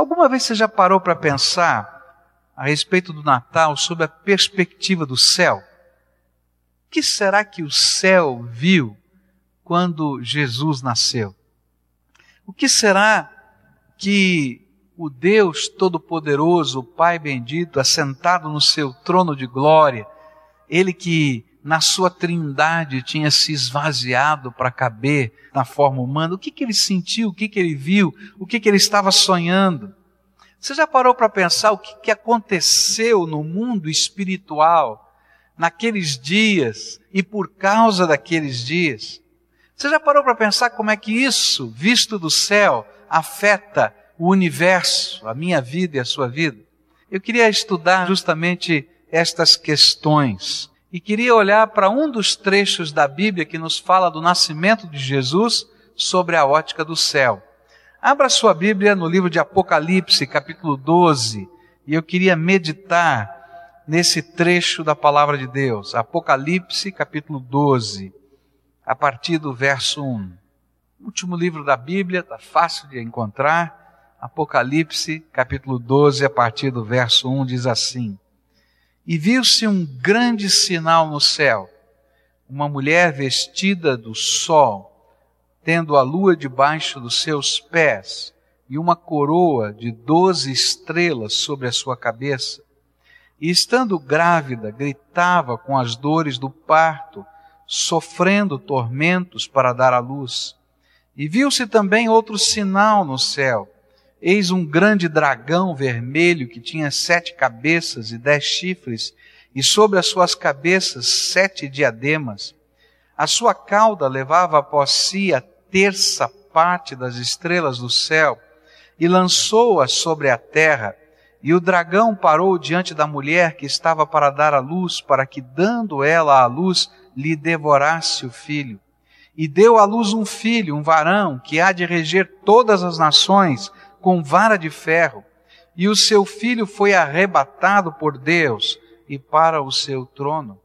Alguma vez você já parou para pensar a respeito do Natal sob a perspectiva do céu? O que será que o céu viu quando Jesus nasceu? O que será que o Deus Todo-Poderoso, o Pai bendito, assentado no seu trono de glória, ele que na sua trindade tinha se esvaziado para caber na forma humana, o que, que ele sentiu, o que, que ele viu, o que, que ele estava sonhando? Você já parou para pensar o que, que aconteceu no mundo espiritual naqueles dias e por causa daqueles dias? Você já parou para pensar como é que isso, visto do céu, afeta o universo, a minha vida e a sua vida? Eu queria estudar justamente estas questões e queria olhar para um dos trechos da Bíblia que nos fala do nascimento de Jesus sobre a ótica do céu. Abra sua Bíblia no livro de Apocalipse, capítulo 12, e eu queria meditar nesse trecho da palavra de Deus. Apocalipse, capítulo 12, a partir do verso 1. Último livro da Bíblia, está fácil de encontrar. Apocalipse, capítulo 12, a partir do verso 1, diz assim: E viu-se um grande sinal no céu, uma mulher vestida do sol tendo a lua debaixo dos seus pés e uma coroa de doze estrelas sobre a sua cabeça. E estando grávida, gritava com as dores do parto, sofrendo tormentos para dar à luz. E viu-se também outro sinal no céu. Eis um grande dragão vermelho que tinha sete cabeças e dez chifres, e sobre as suas cabeças sete diademas. A sua cauda levava após si a terça parte das estrelas do céu e lançou-as sobre a terra. E o dragão parou diante da mulher que estava para dar a luz, para que, dando ela a luz, lhe devorasse o filho. E deu à luz um filho, um varão, que há de reger todas as nações com vara de ferro. E o seu filho foi arrebatado por Deus e para o seu trono.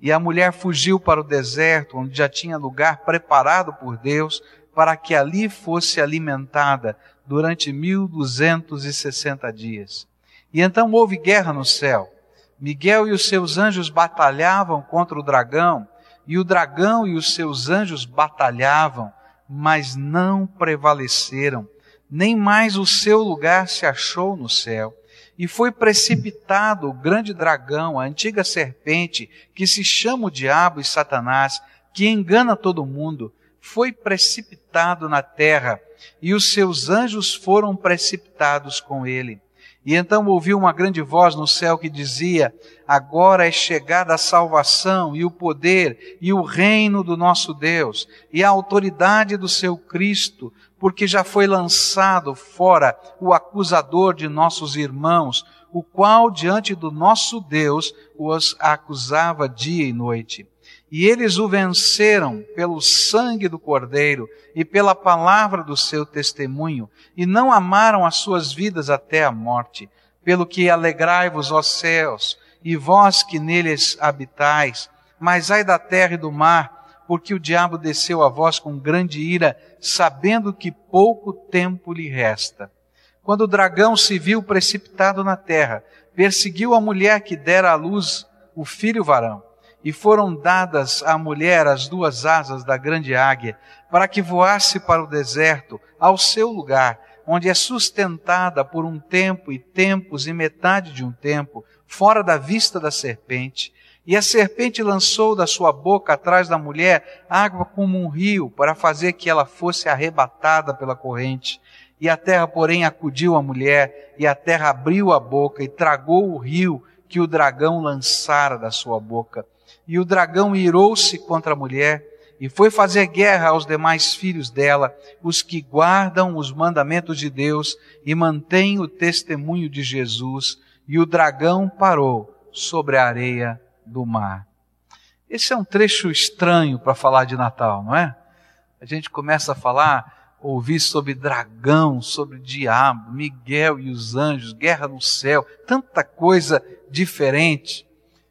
E a mulher fugiu para o deserto, onde já tinha lugar preparado por Deus, para que ali fosse alimentada durante mil duzentos e sessenta dias. E então houve guerra no céu. Miguel e os seus anjos batalhavam contra o dragão, e o dragão e os seus anjos batalhavam, mas não prevaleceram, nem mais o seu lugar se achou no céu e foi precipitado o grande dragão, a antiga serpente, que se chama o diabo e Satanás, que engana todo mundo, foi precipitado na terra, e os seus anjos foram precipitados com ele. E então ouviu uma grande voz no céu que dizia: Agora é chegada a salvação e o poder e o reino do nosso Deus e a autoridade do seu Cristo, porque já foi lançado fora o acusador de nossos irmãos, o qual diante do nosso Deus os acusava dia e noite. E eles o venceram pelo sangue do Cordeiro e pela palavra do seu testemunho, e não amaram as suas vidas até a morte. Pelo que alegrai-vos, ó céus, e vós que neles habitais, mas ai da terra e do mar, porque o diabo desceu a vós com grande ira, sabendo que pouco tempo lhe resta. Quando o dragão se viu precipitado na terra, perseguiu a mulher que dera à luz o filho varão, e foram dadas à mulher as duas asas da grande águia, para que voasse para o deserto, ao seu lugar, onde é sustentada por um tempo e tempos e metade de um tempo, fora da vista da serpente, e a serpente lançou da sua boca atrás da mulher água como um rio, para fazer que ela fosse arrebatada pela corrente. E a terra, porém, acudiu a mulher, e a terra abriu a boca e tragou o rio que o dragão lançara da sua boca. E o dragão irou-se contra a mulher e foi fazer guerra aos demais filhos dela, os que guardam os mandamentos de Deus e mantêm o testemunho de Jesus. E o dragão parou sobre a areia do mar. Esse é um trecho estranho para falar de Natal, não é? A gente começa a falar, ouvir sobre dragão, sobre diabo, Miguel e os anjos, guerra no céu, tanta coisa diferente.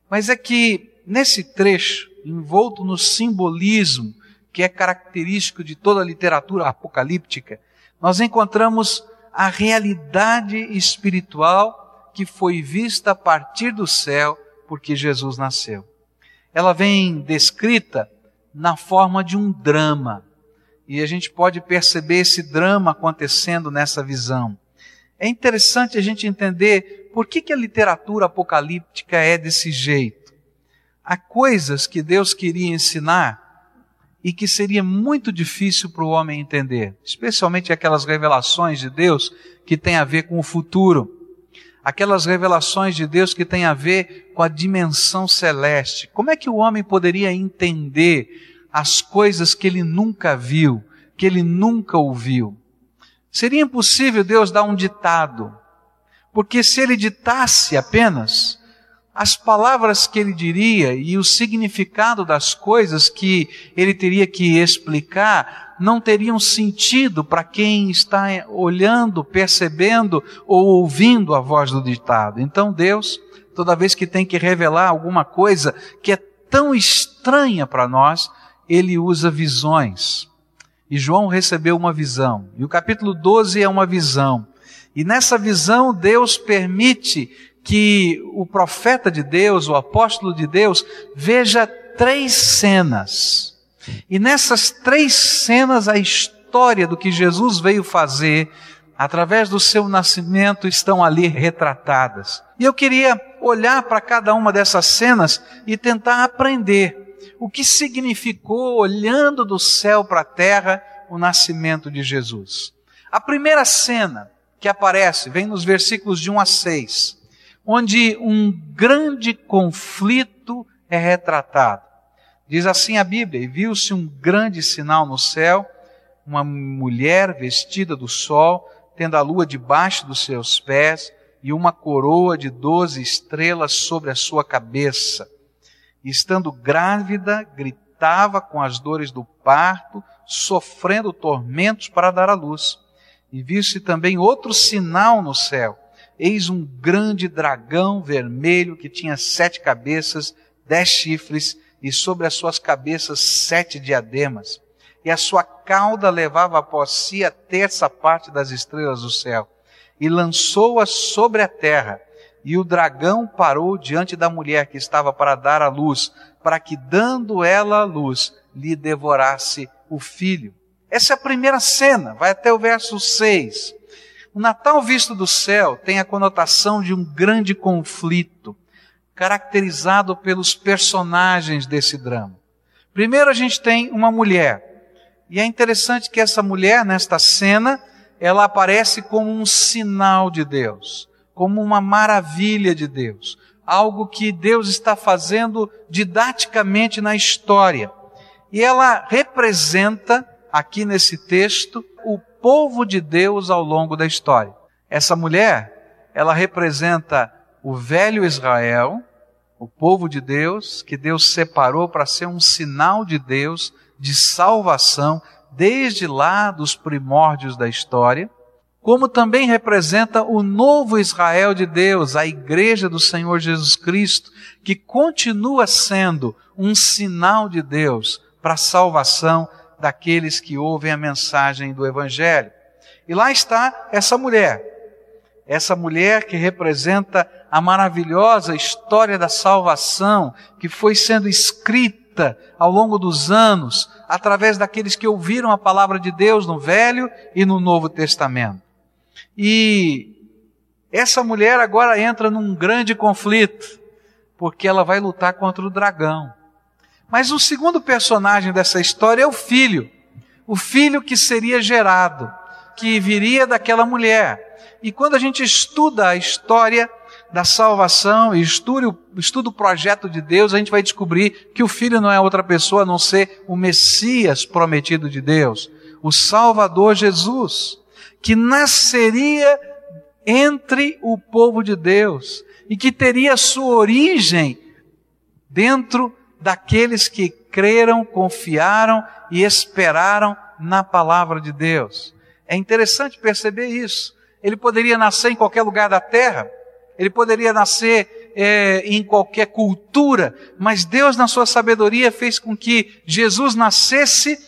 Mas é que nesse trecho, envolto no simbolismo que é característico de toda a literatura apocalíptica, nós encontramos a realidade espiritual que foi vista a partir do céu porque Jesus nasceu. Ela vem descrita na forma de um drama. E a gente pode perceber esse drama acontecendo nessa visão. É interessante a gente entender por que, que a literatura apocalíptica é desse jeito. Há coisas que Deus queria ensinar e que seria muito difícil para o homem entender, especialmente aquelas revelações de Deus que têm a ver com o futuro, aquelas revelações de Deus que têm a ver com a dimensão celeste. Como é que o homem poderia entender as coisas que ele nunca viu, que ele nunca ouviu? Seria impossível Deus dar um ditado, porque se ele ditasse apenas, as palavras que ele diria e o significado das coisas que ele teria que explicar não teriam sentido para quem está olhando, percebendo ou ouvindo a voz do ditado. Então Deus, toda vez que tem que revelar alguma coisa que é tão estranha para nós, ele usa visões. E João recebeu uma visão. E o capítulo 12 é uma visão. E nessa visão Deus permite que o profeta de Deus, o apóstolo de Deus, veja três cenas. E nessas três cenas, a história do que Jesus veio fazer, através do seu nascimento, estão ali retratadas. E eu queria olhar para cada uma dessas cenas e tentar aprender o que significou, olhando do céu para a terra, o nascimento de Jesus. A primeira cena que aparece, vem nos versículos de 1 a 6 onde um grande conflito é retratado. Diz assim a Bíblia: E viu-se um grande sinal no céu, uma mulher vestida do sol, tendo a lua debaixo dos seus pés e uma coroa de doze estrelas sobre a sua cabeça. E estando grávida, gritava com as dores do parto, sofrendo tormentos para dar à luz. E viu-se também outro sinal no céu eis um grande dragão vermelho que tinha sete cabeças, dez chifres, e sobre as suas cabeças sete diademas. E a sua cauda levava após si a terça parte das estrelas do céu, e lançou-as sobre a terra. E o dragão parou diante da mulher que estava para dar a luz, para que, dando ela a luz, lhe devorasse o filho. Essa é a primeira cena, vai até o verso 6. O Natal visto do céu tem a conotação de um grande conflito, caracterizado pelos personagens desse drama. Primeiro a gente tem uma mulher, e é interessante que essa mulher, nesta cena, ela aparece como um sinal de Deus, como uma maravilha de Deus, algo que Deus está fazendo didaticamente na história. E ela representa, aqui nesse texto, o povo de Deus ao longo da história. Essa mulher, ela representa o velho Israel, o povo de Deus, que Deus separou para ser um sinal de Deus, de salvação, desde lá dos primórdios da história, como também representa o novo Israel de Deus, a igreja do Senhor Jesus Cristo, que continua sendo um sinal de Deus para a salvação daqueles que ouvem a mensagem do Evangelho. E lá está essa mulher, essa mulher que representa a maravilhosa história da salvação que foi sendo escrita ao longo dos anos através daqueles que ouviram a palavra de Deus no Velho e no Novo Testamento. E essa mulher agora entra num grande conflito, porque ela vai lutar contra o dragão. Mas o segundo personagem dessa história é o filho. O filho que seria gerado, que viria daquela mulher. E quando a gente estuda a história da salvação e estuda, estuda o projeto de Deus, a gente vai descobrir que o filho não é outra pessoa a não ser o Messias prometido de Deus, o Salvador Jesus, que nasceria entre o povo de Deus e que teria sua origem dentro daqueles que creram, confiaram e esperaram na palavra de Deus. É interessante perceber isso. Ele poderia nascer em qualquer lugar da terra, ele poderia nascer é, em qualquer cultura, mas Deus, na sua sabedoria, fez com que Jesus nascesse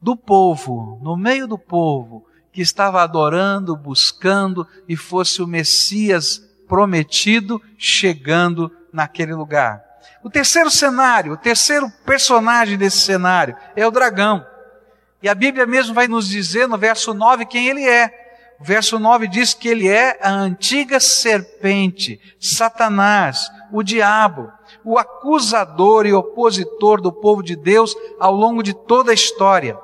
do povo, no meio do povo, que estava adorando, buscando e fosse o Messias prometido chegando naquele lugar. O terceiro cenário, o terceiro personagem desse cenário é o dragão. E a Bíblia mesmo vai nos dizer no verso 9 quem ele é. O verso 9 diz que ele é a antiga serpente, Satanás, o diabo, o acusador e opositor do povo de Deus ao longo de toda a história.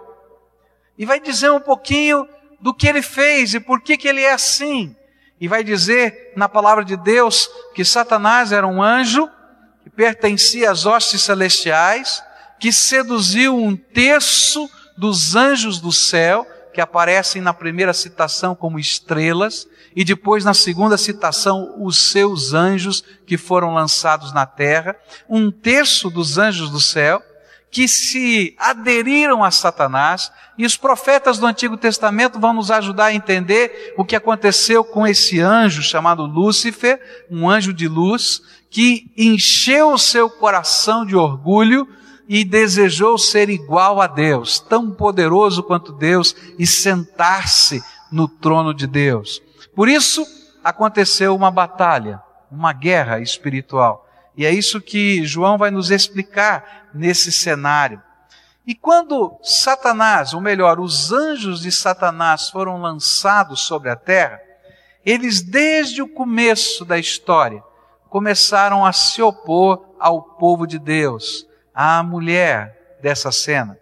E vai dizer um pouquinho do que ele fez e por que, que ele é assim. E vai dizer na palavra de Deus que Satanás era um anjo pertencia às hostes celestiais, que seduziu um terço dos anjos do céu, que aparecem na primeira citação como estrelas, e depois na segunda citação os seus anjos que foram lançados na terra, um terço dos anjos do céu, que se aderiram a Satanás, e os profetas do Antigo Testamento vão nos ajudar a entender o que aconteceu com esse anjo chamado Lúcifer, um anjo de luz, que encheu o seu coração de orgulho e desejou ser igual a Deus, tão poderoso quanto Deus, e sentar-se no trono de Deus. Por isso aconteceu uma batalha, uma guerra espiritual. E é isso que João vai nos explicar nesse cenário. E quando Satanás, ou melhor, os anjos de Satanás foram lançados sobre a terra, eles desde o começo da história começaram a se opor ao povo de Deus, à mulher dessa cena.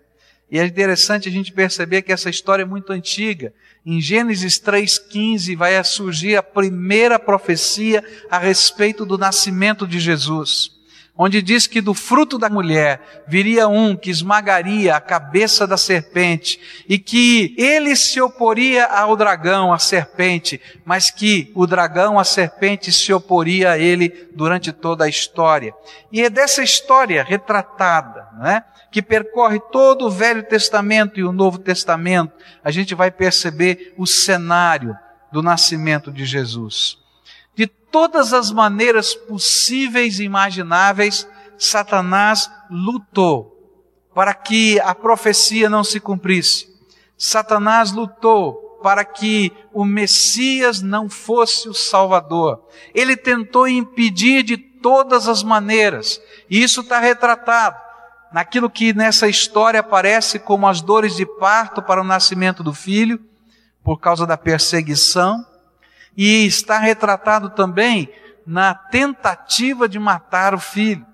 E é interessante a gente perceber que essa história é muito antiga. Em Gênesis 3,15 vai surgir a primeira profecia a respeito do nascimento de Jesus, onde diz que do fruto da mulher viria um que esmagaria a cabeça da serpente e que ele se oporia ao dragão, à serpente, mas que o dragão, a serpente, se oporia a ele durante toda a história. E é dessa história retratada, não é? que percorre todo o Velho Testamento e o Novo Testamento, a gente vai perceber o cenário do nascimento de Jesus. Todas as maneiras possíveis e imagináveis, Satanás lutou para que a profecia não se cumprisse. Satanás lutou para que o Messias não fosse o Salvador. Ele tentou impedir de todas as maneiras, e isso está retratado naquilo que nessa história aparece como as dores de parto para o nascimento do filho, por causa da perseguição, e está retratado também na tentativa de matar o filho.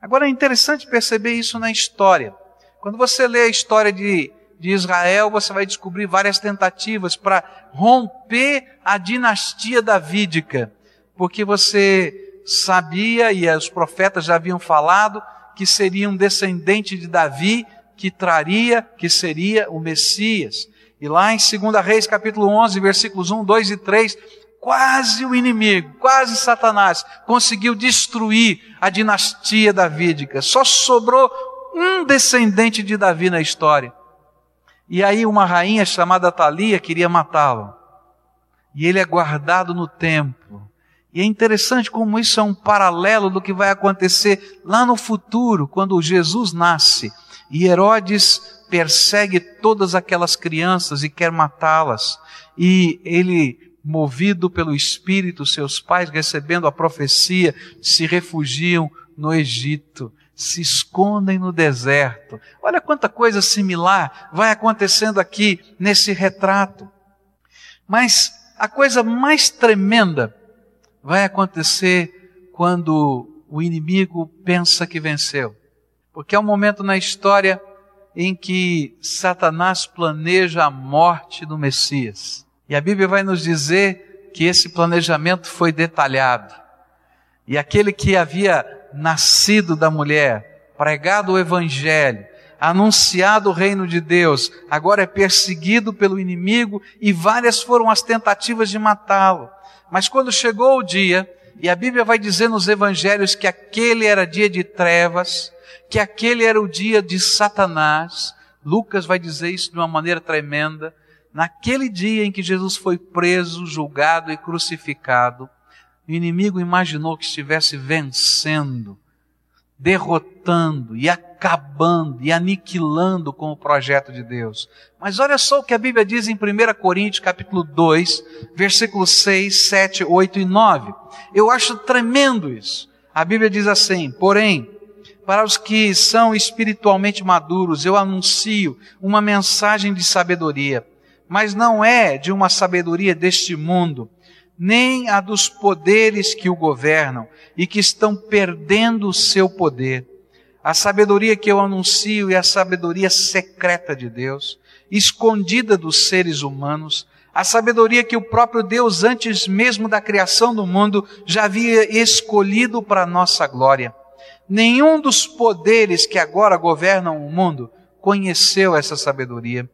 Agora é interessante perceber isso na história. Quando você lê a história de, de Israel, você vai descobrir várias tentativas para romper a dinastia davídica, porque você sabia, e os profetas já haviam falado, que seria um descendente de Davi, que traria, que seria o Messias. E lá em 2 Reis, capítulo 11, versículos 1, 2 e 3, quase o inimigo, quase Satanás, conseguiu destruir a dinastia davídica. Só sobrou um descendente de Davi na história. E aí uma rainha chamada Thalia queria matá-lo. E ele é guardado no templo. E é interessante como isso é um paralelo do que vai acontecer lá no futuro, quando Jesus nasce e Herodes persegue todas aquelas crianças e quer matá-las. E ele, movido pelo Espírito, seus pais recebendo a profecia, se refugiam no Egito, se escondem no deserto. Olha quanta coisa similar vai acontecendo aqui nesse retrato. Mas a coisa mais tremenda vai acontecer quando o inimigo pensa que venceu. Porque é um momento na história em que Satanás planeja a morte do Messias. E a Bíblia vai nos dizer que esse planejamento foi detalhado. E aquele que havia nascido da mulher, pregado o Evangelho, anunciado o reino de Deus, agora é perseguido pelo inimigo e várias foram as tentativas de matá-lo. Mas quando chegou o dia, e a Bíblia vai dizer nos evangelhos que aquele era dia de trevas, que aquele era o dia de Satanás, Lucas vai dizer isso de uma maneira tremenda. Naquele dia em que Jesus foi preso, julgado e crucificado, o inimigo imaginou que estivesse vencendo derrotando e acabando e aniquilando com o projeto de Deus. Mas olha só o que a Bíblia diz em 1 Coríntios capítulo 2, versículos 6, 7, 8 e 9. Eu acho tremendo isso. A Bíblia diz assim: "Porém, para os que são espiritualmente maduros, eu anuncio uma mensagem de sabedoria, mas não é de uma sabedoria deste mundo, nem a dos poderes que o governam e que estão perdendo o seu poder. A sabedoria que eu anuncio é a sabedoria secreta de Deus, escondida dos seres humanos, a sabedoria que o próprio Deus, antes mesmo da criação do mundo, já havia escolhido para nossa glória. Nenhum dos poderes que agora governam o mundo conheceu essa sabedoria,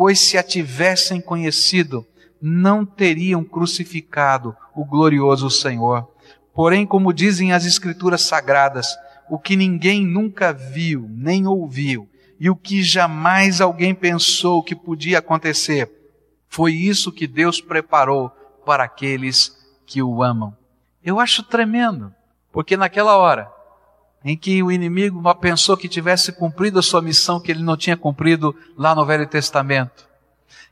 pois se a tivessem conhecido, não teriam crucificado o glorioso Senhor. Porém, como dizem as Escrituras Sagradas, o que ninguém nunca viu, nem ouviu, e o que jamais alguém pensou que podia acontecer, foi isso que Deus preparou para aqueles que o amam. Eu acho tremendo, porque naquela hora, em que o inimigo pensou que tivesse cumprido a sua missão que ele não tinha cumprido lá no Velho Testamento,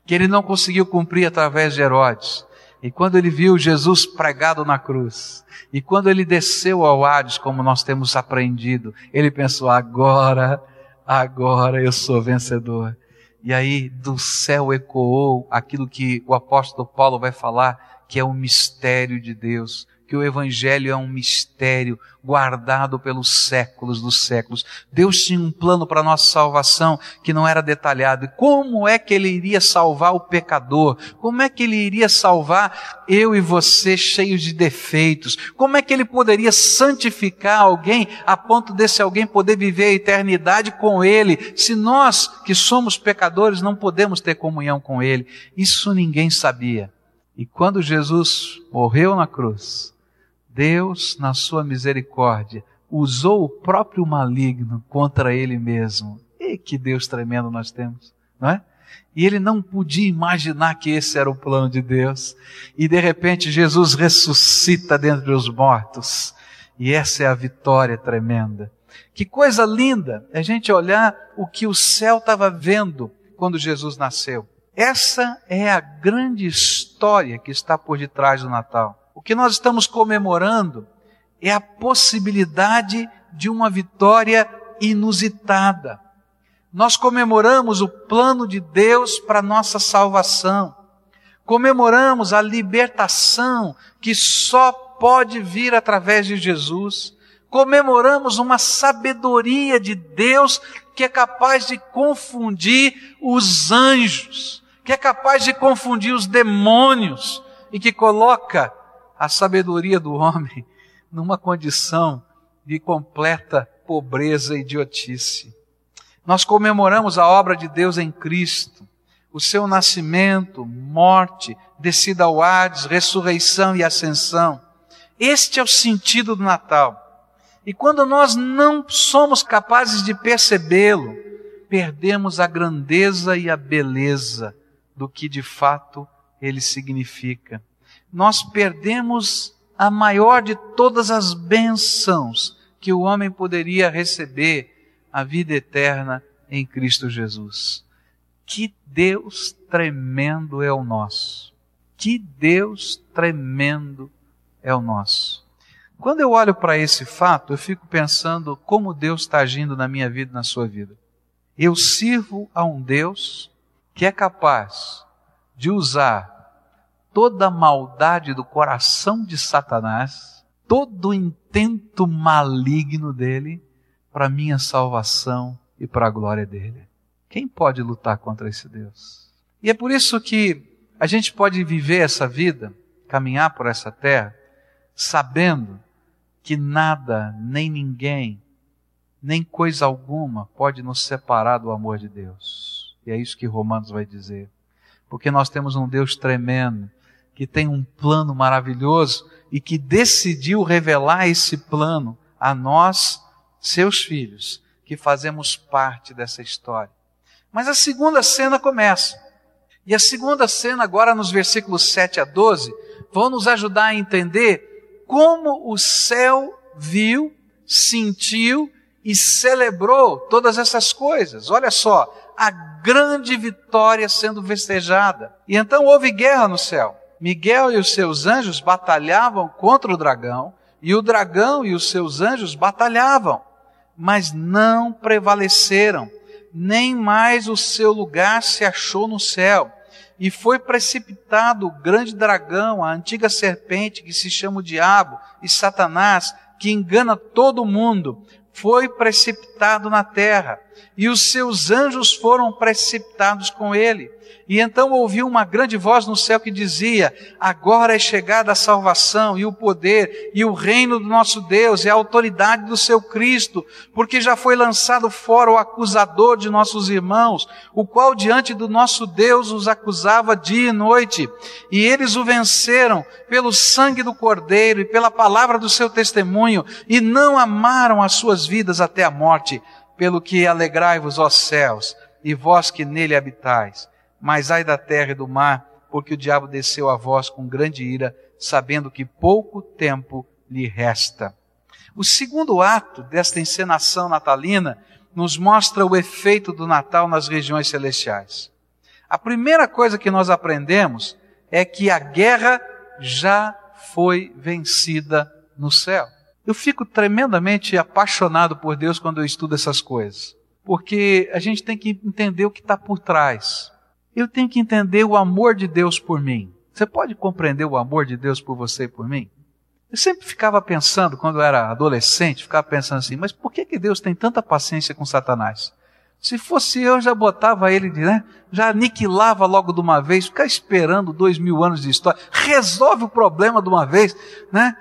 que ele não conseguiu cumprir através de Herodes. E quando ele viu Jesus pregado na cruz, e quando ele desceu ao Hades, como nós temos aprendido, ele pensou: agora, agora eu sou vencedor. E aí do céu ecoou aquilo que o apóstolo Paulo vai falar, que é o mistério de Deus que o Evangelho é um mistério guardado pelos séculos dos séculos. Deus tinha um plano para a nossa salvação que não era detalhado. E como é que Ele iria salvar o pecador? Como é que Ele iria salvar eu e você cheios de defeitos? Como é que Ele poderia santificar alguém a ponto desse alguém poder viver a eternidade com Ele, se nós que somos pecadores não podemos ter comunhão com Ele? Isso ninguém sabia. E quando Jesus morreu na cruz, Deus, na sua misericórdia, usou o próprio maligno contra ele mesmo. E que Deus tremendo nós temos, não é? E ele não podia imaginar que esse era o plano de Deus. E de repente Jesus ressuscita dentre os mortos. E essa é a vitória tremenda. Que coisa linda é a gente olhar o que o céu estava vendo quando Jesus nasceu. Essa é a grande história que está por detrás do Natal. O que nós estamos comemorando é a possibilidade de uma vitória inusitada. Nós comemoramos o plano de Deus para nossa salvação. Comemoramos a libertação que só pode vir através de Jesus. Comemoramos uma sabedoria de Deus que é capaz de confundir os anjos, que é capaz de confundir os demônios e que coloca a sabedoria do homem numa condição de completa pobreza e idiotice. Nós comemoramos a obra de Deus em Cristo, o seu nascimento, morte, descida ao Hades, ressurreição e ascensão. Este é o sentido do Natal. E quando nós não somos capazes de percebê-lo, perdemos a grandeza e a beleza do que de fato ele significa nós perdemos a maior de todas as bênçãos que o homem poderia receber, a vida eterna em Cristo Jesus. Que Deus tremendo é o nosso. Que Deus tremendo é o nosso. Quando eu olho para esse fato, eu fico pensando como Deus está agindo na minha vida e na sua vida. Eu sirvo a um Deus que é capaz de usar toda a maldade do coração de Satanás, todo o intento maligno dele para minha salvação e para a glória dele. Quem pode lutar contra esse Deus? E é por isso que a gente pode viver essa vida, caminhar por essa terra, sabendo que nada, nem ninguém, nem coisa alguma pode nos separar do amor de Deus. E é isso que Romanos vai dizer. Porque nós temos um Deus tremendo, que tem um plano maravilhoso e que decidiu revelar esse plano a nós, seus filhos, que fazemos parte dessa história. Mas a segunda cena começa. E a segunda cena, agora nos versículos 7 a 12, vão nos ajudar a entender como o céu viu, sentiu e celebrou todas essas coisas. Olha só, a grande vitória sendo festejada. E então houve guerra no céu. Miguel e os seus anjos batalhavam contra o dragão, e o dragão e os seus anjos batalhavam, mas não prevaleceram, nem mais o seu lugar se achou no céu. E foi precipitado o grande dragão, a antiga serpente que se chama o diabo e Satanás, que engana todo mundo, foi precipitado na terra, e os seus anjos foram precipitados com ele. E então ouviu uma grande voz no céu que dizia: Agora é chegada a salvação e o poder e o reino do nosso Deus e a autoridade do seu Cristo, porque já foi lançado fora o acusador de nossos irmãos, o qual diante do nosso Deus os acusava dia e noite. E eles o venceram pelo sangue do Cordeiro e pela palavra do seu testemunho, e não amaram as suas vidas até a morte. Pelo que alegrai-vos, ó céus, e vós que nele habitais mas ai da terra e do mar, porque o diabo desceu a vós com grande ira, sabendo que pouco tempo lhe resta. O segundo ato desta encenação natalina nos mostra o efeito do Natal nas regiões celestiais. A primeira coisa que nós aprendemos é que a guerra já foi vencida no céu. Eu fico tremendamente apaixonado por Deus quando eu estudo essas coisas, porque a gente tem que entender o que está por trás eu tenho que entender o amor de Deus por mim. Você pode compreender o amor de Deus por você e por mim? Eu sempre ficava pensando, quando eu era adolescente, ficava pensando assim, mas por que, que Deus tem tanta paciência com Satanás? Se fosse eu, já botava ele, né? já aniquilava logo de uma vez, ficar esperando dois mil anos de história, resolve o problema de uma vez, né?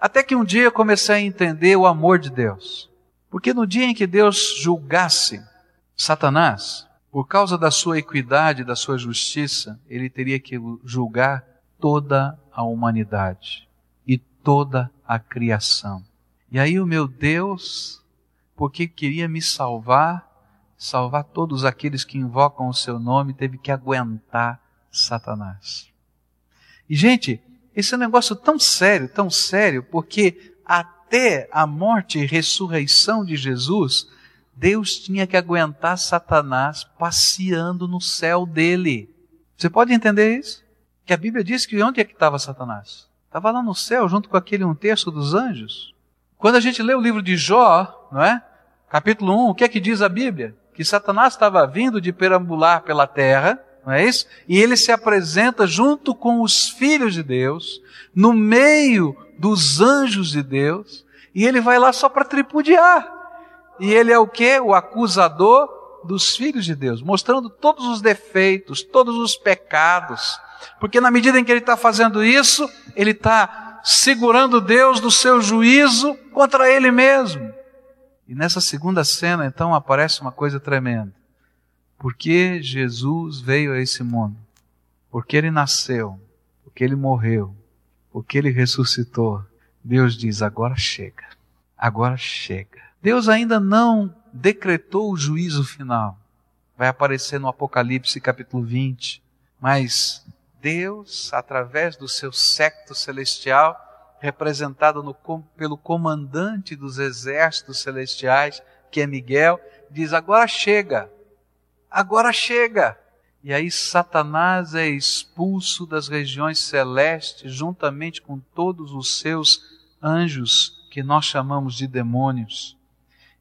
Até que um dia eu comecei a entender o amor de Deus. Porque no dia em que Deus julgasse Satanás, por causa da sua equidade, da sua justiça, ele teria que julgar toda a humanidade e toda a criação. E aí o meu Deus, porque queria me salvar, salvar todos aqueles que invocam o seu nome, teve que aguentar Satanás. E gente, esse é um negócio tão sério, tão sério, porque até a morte e ressurreição de Jesus, Deus tinha que aguentar Satanás passeando no céu dele. Você pode entender isso? Que a Bíblia diz que onde é que estava Satanás? Estava lá no céu, junto com aquele um terço dos anjos. Quando a gente lê o livro de Jó, não é? Capítulo 1, o que é que diz a Bíblia? Que Satanás estava vindo de perambular pela terra, não é isso? E ele se apresenta junto com os filhos de Deus, no meio dos anjos de Deus, e ele vai lá só para tripudiar. E ele é o que? O acusador dos filhos de Deus, mostrando todos os defeitos, todos os pecados. Porque na medida em que ele está fazendo isso, ele está segurando Deus do seu juízo contra ele mesmo. E nessa segunda cena, então, aparece uma coisa tremenda. Porque Jesus veio a esse mundo, porque ele nasceu, porque ele morreu, porque ele ressuscitou, Deus diz: agora chega, agora chega. Deus ainda não decretou o juízo final. Vai aparecer no Apocalipse capítulo 20. Mas Deus, através do seu secto celestial, representado no, pelo comandante dos exércitos celestiais, que é Miguel, diz: agora chega, agora chega. E aí Satanás é expulso das regiões celestes, juntamente com todos os seus anjos, que nós chamamos de demônios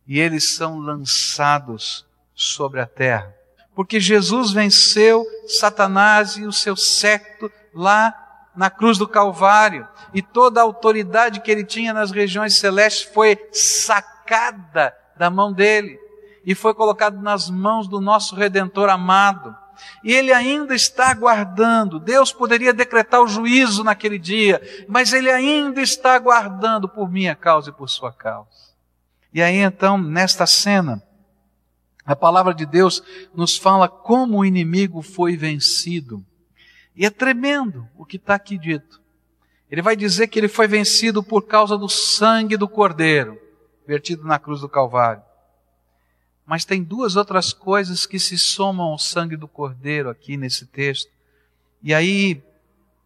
e eles são lançados sobre a terra. Porque Jesus venceu Satanás e o seu secto lá na cruz do Calvário, e toda a autoridade que ele tinha nas regiões celestes foi sacada da mão dele e foi colocado nas mãos do nosso redentor amado. E ele ainda está aguardando. Deus poderia decretar o juízo naquele dia, mas ele ainda está aguardando por minha causa e por sua causa. E aí então, nesta cena, a palavra de Deus nos fala como o inimigo foi vencido. E é tremendo o que está aqui dito. Ele vai dizer que ele foi vencido por causa do sangue do Cordeiro, vertido na cruz do Calvário. Mas tem duas outras coisas que se somam ao sangue do Cordeiro aqui nesse texto. E aí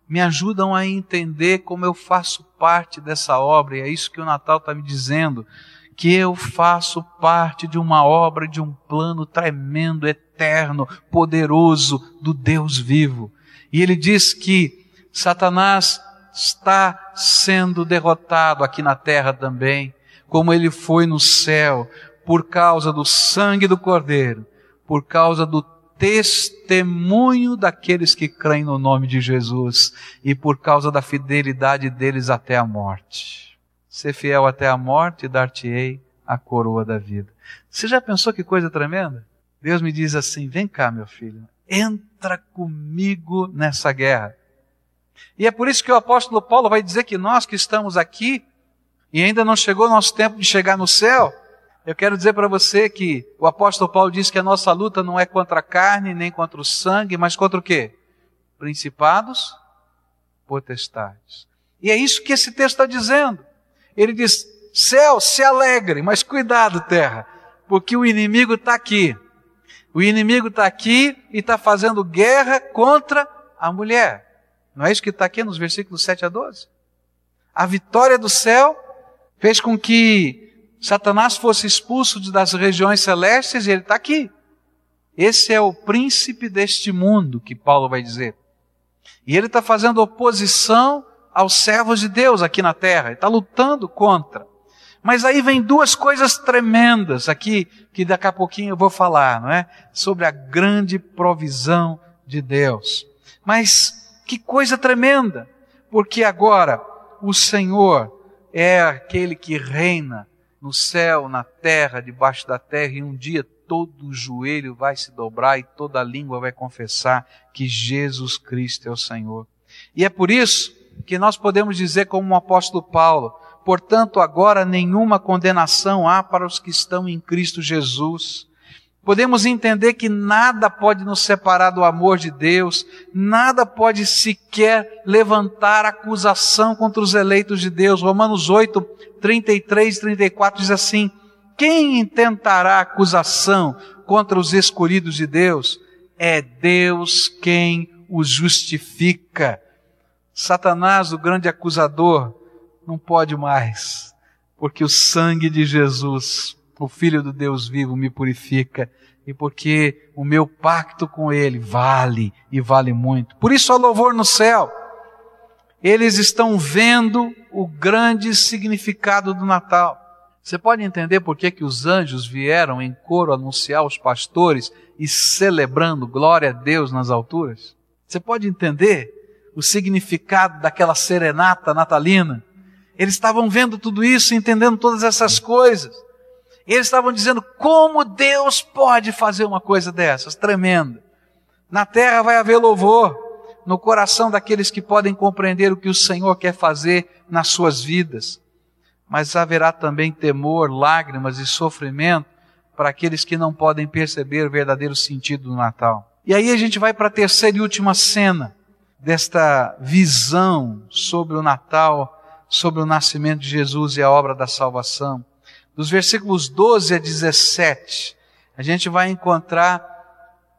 me ajudam a entender como eu faço parte dessa obra, e é isso que o Natal está me dizendo que eu faço parte de uma obra, de um plano tremendo, eterno, poderoso do Deus vivo. E ele diz que Satanás está sendo derrotado aqui na terra também, como ele foi no céu, por causa do sangue do Cordeiro, por causa do testemunho daqueles que creem no nome de Jesus e por causa da fidelidade deles até a morte. Ser fiel até a morte dar-te-ei a coroa da vida. Você já pensou que coisa tremenda? Deus me diz assim: vem cá, meu filho, entra comigo nessa guerra. E é por isso que o apóstolo Paulo vai dizer que nós que estamos aqui e ainda não chegou o nosso tempo de chegar no céu, eu quero dizer para você que o apóstolo Paulo diz que a nossa luta não é contra a carne nem contra o sangue, mas contra o quê? Principados, potestades. E é isso que esse texto está dizendo. Ele diz: céu, se alegre, mas cuidado, terra, porque o inimigo está aqui. O inimigo está aqui e está fazendo guerra contra a mulher. Não é isso que está aqui nos versículos 7 a 12? A vitória do céu fez com que Satanás fosse expulso das regiões celestes e ele está aqui. Esse é o príncipe deste mundo, que Paulo vai dizer. E ele está fazendo oposição aos servos de Deus aqui na terra, está lutando contra. Mas aí vem duas coisas tremendas aqui, que daqui a pouquinho eu vou falar, não é? Sobre a grande provisão de Deus. Mas que coisa tremenda, porque agora o Senhor é aquele que reina no céu, na terra, debaixo da terra, e um dia todo o joelho vai se dobrar e toda língua vai confessar que Jesus Cristo é o Senhor. E é por isso que nós podemos dizer, como o apóstolo Paulo, portanto, agora nenhuma condenação há para os que estão em Cristo Jesus Podemos entender que nada pode nos separar do amor de Deus, nada pode sequer levantar acusação contra os eleitos de Deus. Romanos 8, 33 e 34 diz assim: Quem intentará acusação contra os escolhidos de Deus? É Deus quem os justifica. Satanás, o grande acusador, não pode mais, porque o sangue de Jesus o Filho do Deus vivo me purifica e porque o meu pacto com Ele vale e vale muito. Por isso há louvor no céu. Eles estão vendo o grande significado do Natal. Você pode entender por que, que os anjos vieram em coro anunciar aos pastores e celebrando glória a Deus nas alturas? Você pode entender o significado daquela serenata natalina? Eles estavam vendo tudo isso, entendendo todas essas coisas. Eles estavam dizendo como Deus pode fazer uma coisa dessas, tremenda. Na terra vai haver louvor, no coração daqueles que podem compreender o que o Senhor quer fazer nas suas vidas. Mas haverá também temor, lágrimas e sofrimento para aqueles que não podem perceber o verdadeiro sentido do Natal. E aí a gente vai para a terceira e última cena desta visão sobre o Natal, sobre o nascimento de Jesus e a obra da salvação dos versículos 12 a 17, a gente vai encontrar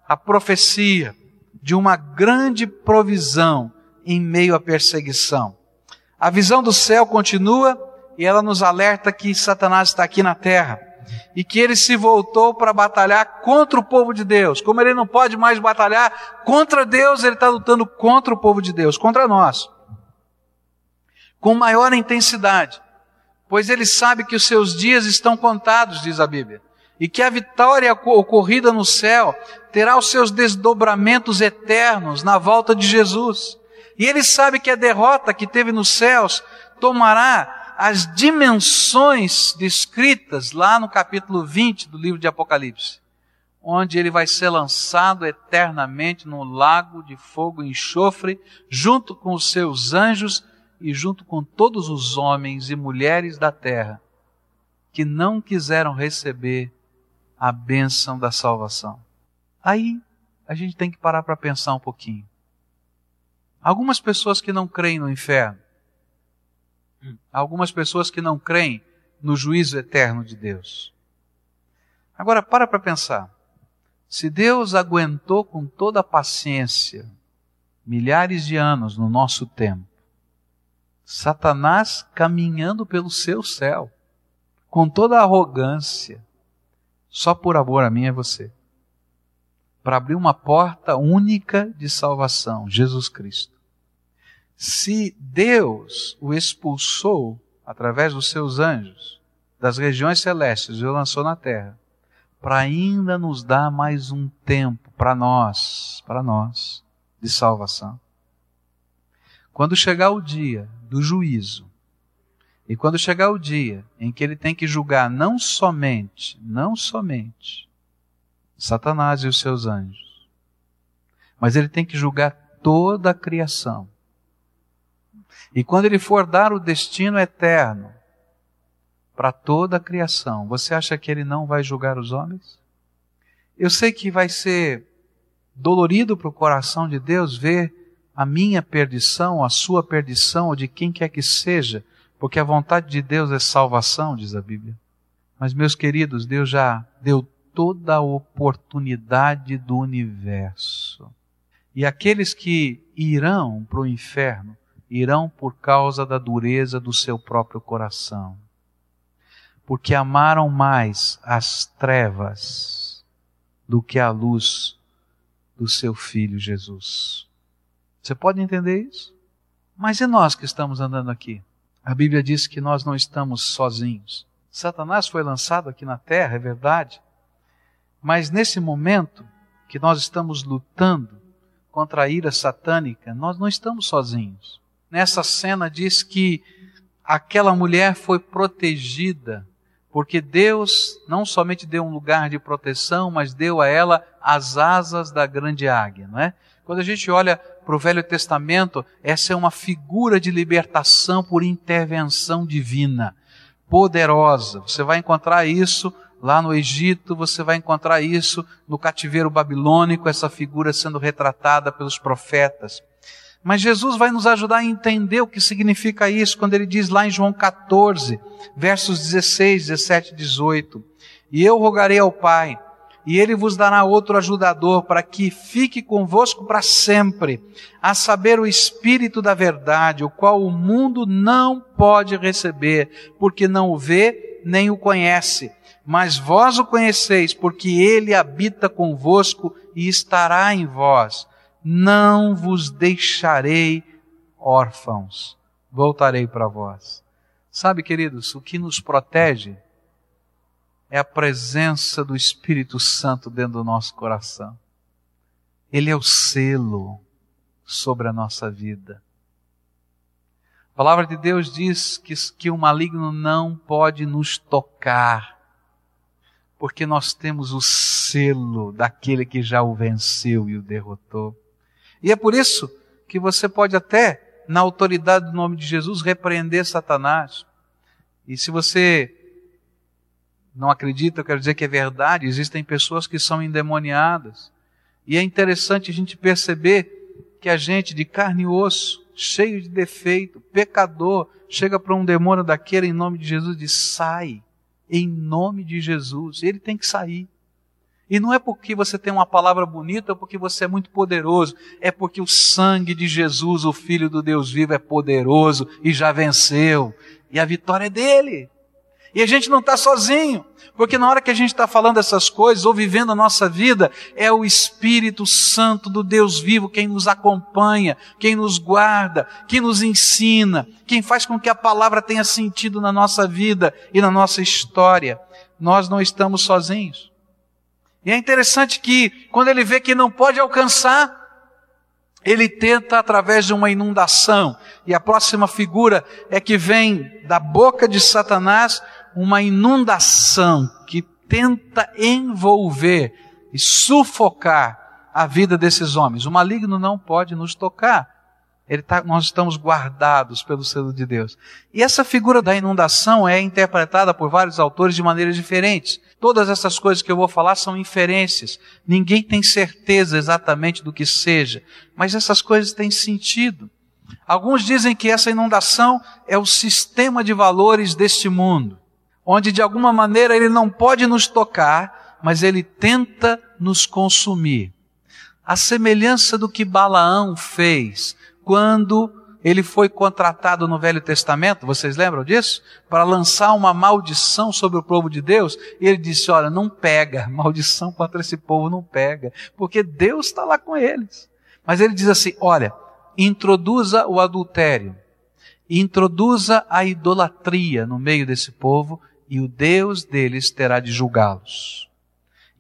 a profecia de uma grande provisão em meio à perseguição. A visão do céu continua e ela nos alerta que Satanás está aqui na terra e que ele se voltou para batalhar contra o povo de Deus. Como ele não pode mais batalhar contra Deus, ele está lutando contra o povo de Deus, contra nós, com maior intensidade pois ele sabe que os seus dias estão contados, diz a Bíblia, e que a vitória ocorrida no céu terá os seus desdobramentos eternos na volta de Jesus. E ele sabe que a derrota que teve nos céus tomará as dimensões descritas lá no capítulo 20 do livro de Apocalipse, onde ele vai ser lançado eternamente no lago de fogo e enxofre, junto com os seus anjos e junto com todos os homens e mulheres da terra que não quiseram receber a bênção da salvação. Aí a gente tem que parar para pensar um pouquinho. Algumas pessoas que não creem no inferno, algumas pessoas que não creem no juízo eterno de Deus. Agora para para pensar. Se Deus aguentou com toda a paciência milhares de anos no nosso tempo, Satanás caminhando pelo seu céu, com toda a arrogância, só por amor a mim é você. Para abrir uma porta única de salvação, Jesus Cristo. Se Deus o expulsou através dos seus anjos das regiões celestes e o lançou na terra, para ainda nos dar mais um tempo para nós, para nós, de salvação. Quando chegar o dia do juízo, e quando chegar o dia em que ele tem que julgar não somente, não somente Satanás e os seus anjos, mas ele tem que julgar toda a criação. E quando ele for dar o destino eterno para toda a criação, você acha que ele não vai julgar os homens? Eu sei que vai ser dolorido para o coração de Deus ver a minha perdição, a sua perdição, ou de quem quer que seja, porque a vontade de Deus é salvação, diz a Bíblia. Mas, meus queridos, Deus já deu toda a oportunidade do universo. E aqueles que irão para o inferno, irão por causa da dureza do seu próprio coração. Porque amaram mais as trevas do que a luz do seu filho Jesus. Você pode entender isso? Mas e nós que estamos andando aqui? A Bíblia diz que nós não estamos sozinhos. Satanás foi lançado aqui na terra, é verdade. Mas nesse momento que nós estamos lutando contra a ira satânica, nós não estamos sozinhos. Nessa cena diz que aquela mulher foi protegida, porque Deus não somente deu um lugar de proteção, mas deu a ela as asas da grande águia, não é? Quando a gente olha para o Velho Testamento, essa é uma figura de libertação por intervenção divina, poderosa. Você vai encontrar isso lá no Egito, você vai encontrar isso no cativeiro babilônico, essa figura sendo retratada pelos profetas. Mas Jesus vai nos ajudar a entender o que significa isso quando ele diz lá em João 14, versos 16, 17 e 18: E eu rogarei ao Pai e ele vos dará outro ajudador para que fique convosco para sempre, a saber o Espírito da Verdade, o qual o mundo não pode receber, porque não o vê nem o conhece. Mas vós o conheceis, porque ele habita convosco e estará em vós. Não vos deixarei órfãos, voltarei para vós. Sabe, queridos, o que nos protege é a presença do Espírito Santo dentro do nosso coração. Ele é o selo sobre a nossa vida. A palavra de Deus diz que, que o maligno não pode nos tocar, porque nós temos o selo daquele que já o venceu e o derrotou. E é por isso que você pode até, na autoridade do nome de Jesus, repreender Satanás. E se você não acredita, eu quero dizer que é verdade, existem pessoas que são endemoniadas. E é interessante a gente perceber que a gente de carne e osso, cheio de defeito, pecador, chega para um demônio daquele em nome de Jesus e diz: sai, em nome de Jesus. Ele tem que sair. E não é porque você tem uma palavra bonita ou porque você é muito poderoso, é porque o sangue de Jesus, o Filho do Deus vivo, é poderoso e já venceu. E a vitória é dele. E a gente não está sozinho, porque na hora que a gente está falando essas coisas ou vivendo a nossa vida, é o Espírito Santo do Deus vivo quem nos acompanha, quem nos guarda, quem nos ensina, quem faz com que a palavra tenha sentido na nossa vida e na nossa história. Nós não estamos sozinhos. E é interessante que, quando ele vê que não pode alcançar, ele tenta através de uma inundação. E a próxima figura é que vem da boca de Satanás uma inundação que tenta envolver e sufocar a vida desses homens. O maligno não pode nos tocar. Tá, nós estamos guardados pelo selo de Deus. E essa figura da inundação é interpretada por vários autores de maneiras diferentes. Todas essas coisas que eu vou falar são inferências. Ninguém tem certeza exatamente do que seja, mas essas coisas têm sentido. Alguns dizem que essa inundação é o sistema de valores deste mundo onde de alguma maneira ele não pode nos tocar, mas ele tenta nos consumir. A semelhança do que Balaão fez quando ele foi contratado no Velho Testamento, vocês lembram disso? Para lançar uma maldição sobre o povo de Deus. E ele disse: Olha, não pega, maldição contra esse povo não pega, porque Deus está lá com eles. Mas ele diz assim: Olha, introduza o adultério, introduza a idolatria no meio desse povo, e o Deus deles terá de julgá-los.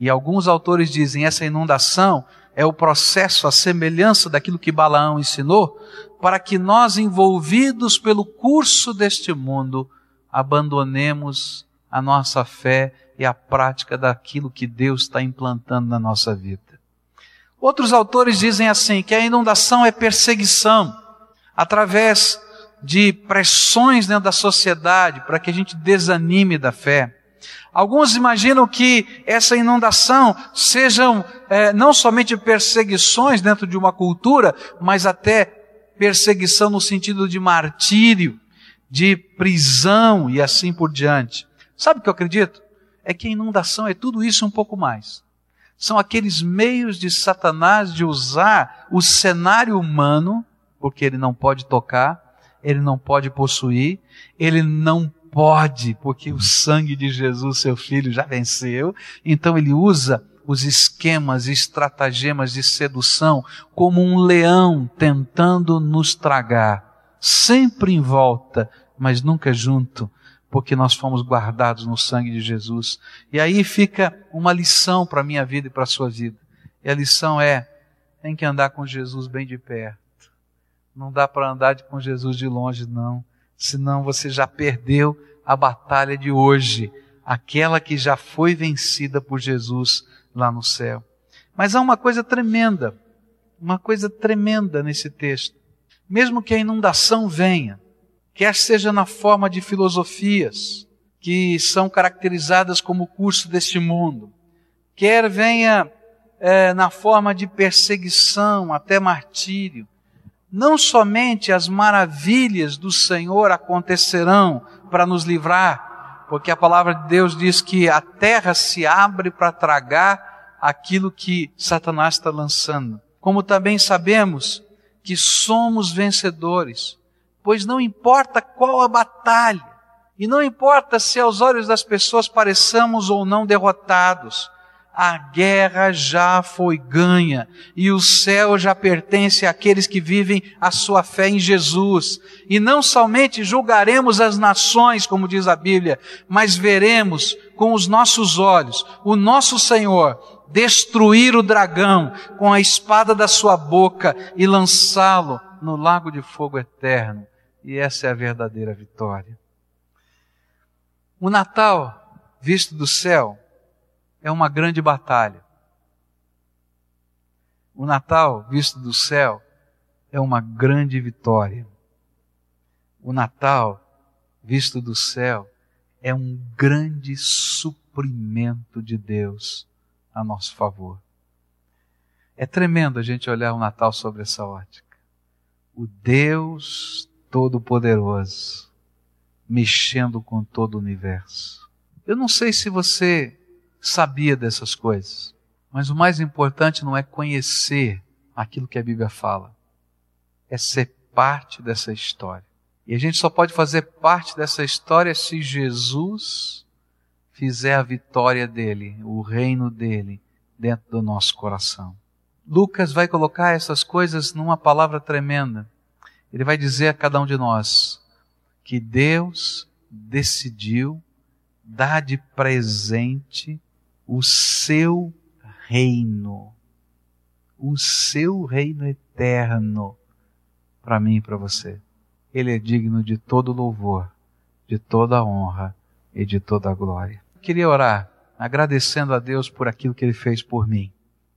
E alguns autores dizem: essa inundação é o processo, a semelhança daquilo que Balaão ensinou, para que nós, envolvidos pelo curso deste mundo, abandonemos a nossa fé e a prática daquilo que Deus está implantando na nossa vida. Outros autores dizem assim, que a inundação é perseguição, através de pressões dentro da sociedade, para que a gente desanime da fé. Alguns imaginam que essa inundação sejam é, não somente perseguições dentro de uma cultura, mas até perseguição no sentido de martírio, de prisão e assim por diante. Sabe o que eu acredito? É que a inundação é tudo isso um pouco mais. São aqueles meios de Satanás de usar o cenário humano, porque ele não pode tocar, ele não pode possuir, ele não pode, porque o sangue de Jesus, seu filho, já venceu. Então ele usa os esquemas e estratagemas de sedução como um leão tentando nos tragar, sempre em volta, mas nunca junto, porque nós fomos guardados no sangue de Jesus. E aí fica uma lição para a minha vida e para a sua vida. E a lição é: tem que andar com Jesus bem de perto. Não dá para andar com Jesus de longe, não. Senão você já perdeu a batalha de hoje, aquela que já foi vencida por Jesus lá no céu. Mas há uma coisa tremenda, uma coisa tremenda nesse texto. Mesmo que a inundação venha, quer seja na forma de filosofias que são caracterizadas como curso deste mundo, quer venha é, na forma de perseguição, até martírio, não somente as maravilhas do Senhor acontecerão para nos livrar porque a palavra de Deus diz que a terra se abre para tragar aquilo que Satanás está lançando. Como também sabemos que somos vencedores, pois não importa qual a batalha, e não importa se aos olhos das pessoas pareçamos ou não derrotados, a guerra já foi ganha e o céu já pertence àqueles que vivem a sua fé em Jesus. E não somente julgaremos as nações, como diz a Bíblia, mas veremos com os nossos olhos o nosso Senhor destruir o dragão com a espada da sua boca e lançá-lo no lago de fogo eterno. E essa é a verdadeira vitória. O Natal, visto do céu, é uma grande batalha. O Natal, visto do céu, é uma grande vitória. O Natal, visto do céu, é um grande suprimento de Deus a nosso favor. É tremendo a gente olhar o Natal sobre essa ótica. O Deus Todo-Poderoso mexendo com todo o universo. Eu não sei se você sabia dessas coisas. Mas o mais importante não é conhecer aquilo que a Bíblia fala, é ser parte dessa história. E a gente só pode fazer parte dessa história se Jesus fizer a vitória dele, o reino dele, dentro do nosso coração. Lucas vai colocar essas coisas numa palavra tremenda. Ele vai dizer a cada um de nós que Deus decidiu dar de presente o seu reino, o seu reino eterno para mim e para você. Ele é digno de todo louvor, de toda honra e de toda glória. Queria orar agradecendo a Deus por aquilo que Ele fez por mim,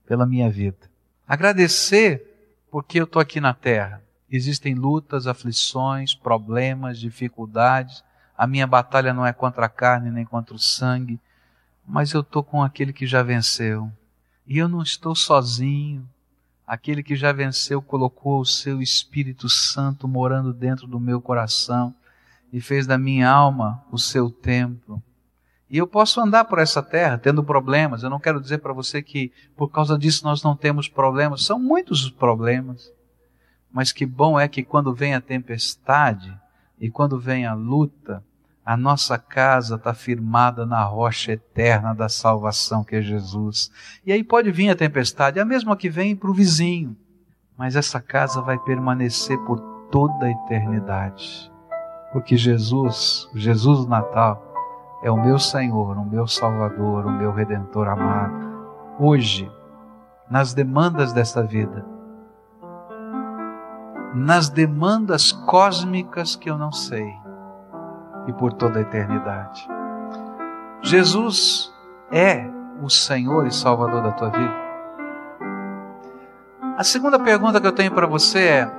pela minha vida. Agradecer porque eu estou aqui na terra. Existem lutas, aflições, problemas, dificuldades. A minha batalha não é contra a carne nem contra o sangue, mas eu estou com aquele que já venceu. E eu não estou sozinho. Aquele que já venceu colocou o seu Espírito Santo morando dentro do meu coração e fez da minha alma o seu templo. E eu posso andar por essa terra tendo problemas. Eu não quero dizer para você que por causa disso nós não temos problemas. São muitos os problemas. Mas que bom é que quando vem a tempestade e quando vem a luta, a nossa casa está firmada na rocha eterna da salvação que é Jesus. E aí pode vir a tempestade, a mesma que vem para o vizinho, mas essa casa vai permanecer por toda a eternidade. Porque Jesus, Jesus do Natal, é o meu Senhor, o meu Salvador, o meu Redentor amado. Hoje, nas demandas desta vida, nas demandas cósmicas que eu não sei, e por toda a eternidade. Jesus é o Senhor e Salvador da tua vida. A segunda pergunta que eu tenho para você é: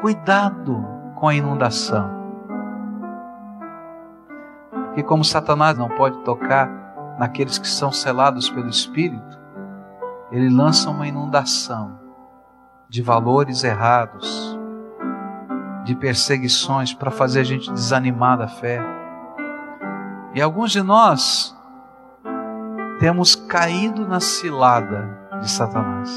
cuidado com a inundação. Porque, como Satanás não pode tocar naqueles que são selados pelo Espírito, ele lança uma inundação de valores errados, de perseguições para fazer a gente desanimar da fé. E alguns de nós temos caído na cilada de Satanás.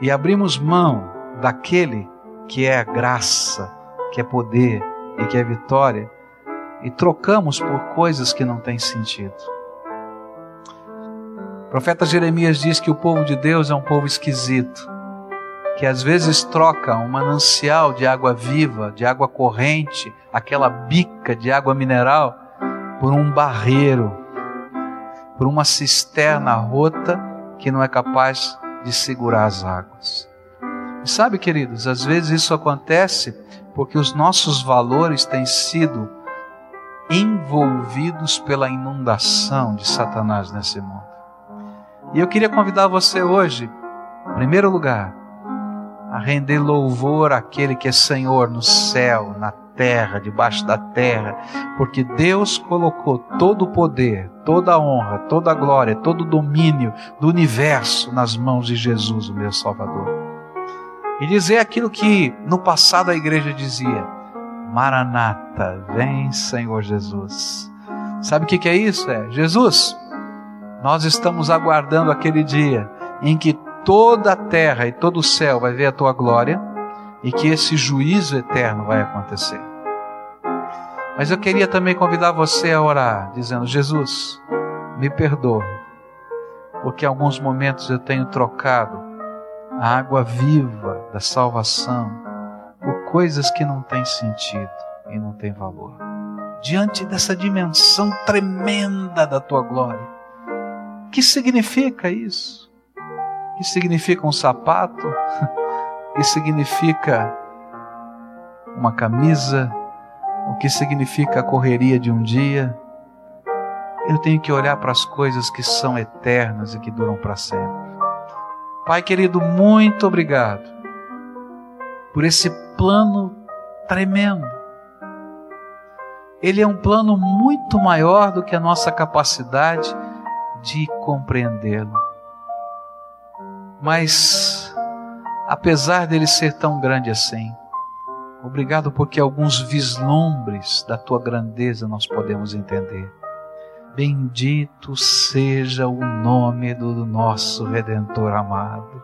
E abrimos mão daquele que é a graça, que é poder e que é vitória, e trocamos por coisas que não têm sentido. O profeta Jeremias diz que o povo de Deus é um povo esquisito que às vezes troca um manancial de água viva, de água corrente, aquela bica de água mineral, por um barreiro, por uma cisterna rota que não é capaz de segurar as águas. E sabe, queridos, às vezes isso acontece porque os nossos valores têm sido envolvidos pela inundação de Satanás nesse mundo. E eu queria convidar você hoje, em primeiro lugar, a render louvor àquele que é Senhor no céu, na terra, debaixo da terra, porque Deus colocou todo o poder, toda a honra, toda a glória, todo o domínio do universo nas mãos de Jesus, o meu Salvador. E dizer aquilo que no passado a igreja dizia: Maranata, vem Senhor Jesus. Sabe o que é isso? É Jesus, nós estamos aguardando aquele dia em que toda a terra e todo o céu vai ver a tua glória e que esse juízo eterno vai acontecer. Mas eu queria também convidar você a orar, dizendo: Jesus, me perdoe, porque em alguns momentos eu tenho trocado a água viva da salvação por coisas que não têm sentido e não têm valor. Diante dessa dimensão tremenda da tua glória, que significa isso? Que significa um sapato, que significa uma camisa, o que significa a correria de um dia. Eu tenho que olhar para as coisas que são eternas e que duram para sempre. Pai querido, muito obrigado por esse plano tremendo. Ele é um plano muito maior do que a nossa capacidade de compreendê-lo. Mas, apesar dele ser tão grande assim, obrigado porque alguns vislumbres da tua grandeza nós podemos entender. Bendito seja o nome do nosso Redentor amado.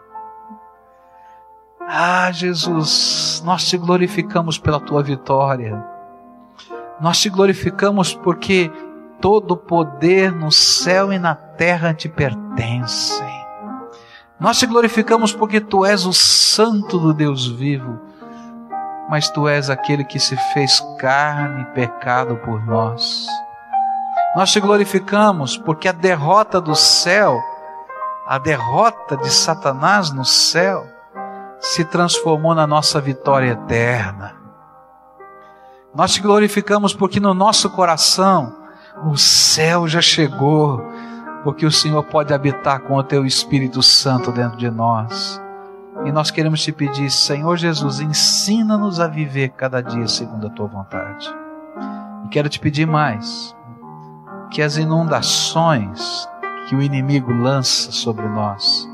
Ah, Jesus, nós te glorificamos pela tua vitória. Nós te glorificamos porque todo poder no céu e na terra te pertencem. Nós te glorificamos porque tu és o Santo do Deus vivo, mas tu és aquele que se fez carne e pecado por nós. Nós te glorificamos porque a derrota do céu, a derrota de Satanás no céu, se transformou na nossa vitória eterna. Nós te glorificamos porque no nosso coração o céu já chegou porque o Senhor pode habitar com o teu Espírito Santo dentro de nós. E nós queremos te pedir, Senhor Jesus, ensina-nos a viver cada dia segundo a tua vontade. E quero te pedir mais, que as inundações que o inimigo lança sobre nós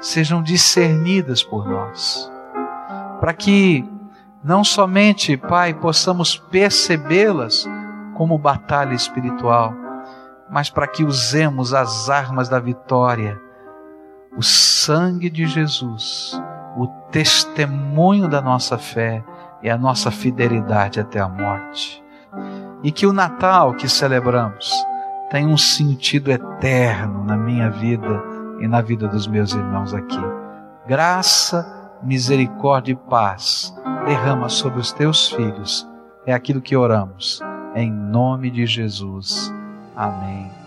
sejam discernidas por nós, para que não somente, Pai, possamos percebê-las como batalha espiritual, mas para que usemos as armas da vitória, o sangue de Jesus, o testemunho da nossa fé e a nossa fidelidade até a morte. E que o Natal que celebramos tenha um sentido eterno na minha vida e na vida dos meus irmãos aqui. Graça, misericórdia e paz derrama sobre os teus filhos. É aquilo que oramos. Em nome de Jesus. Amém.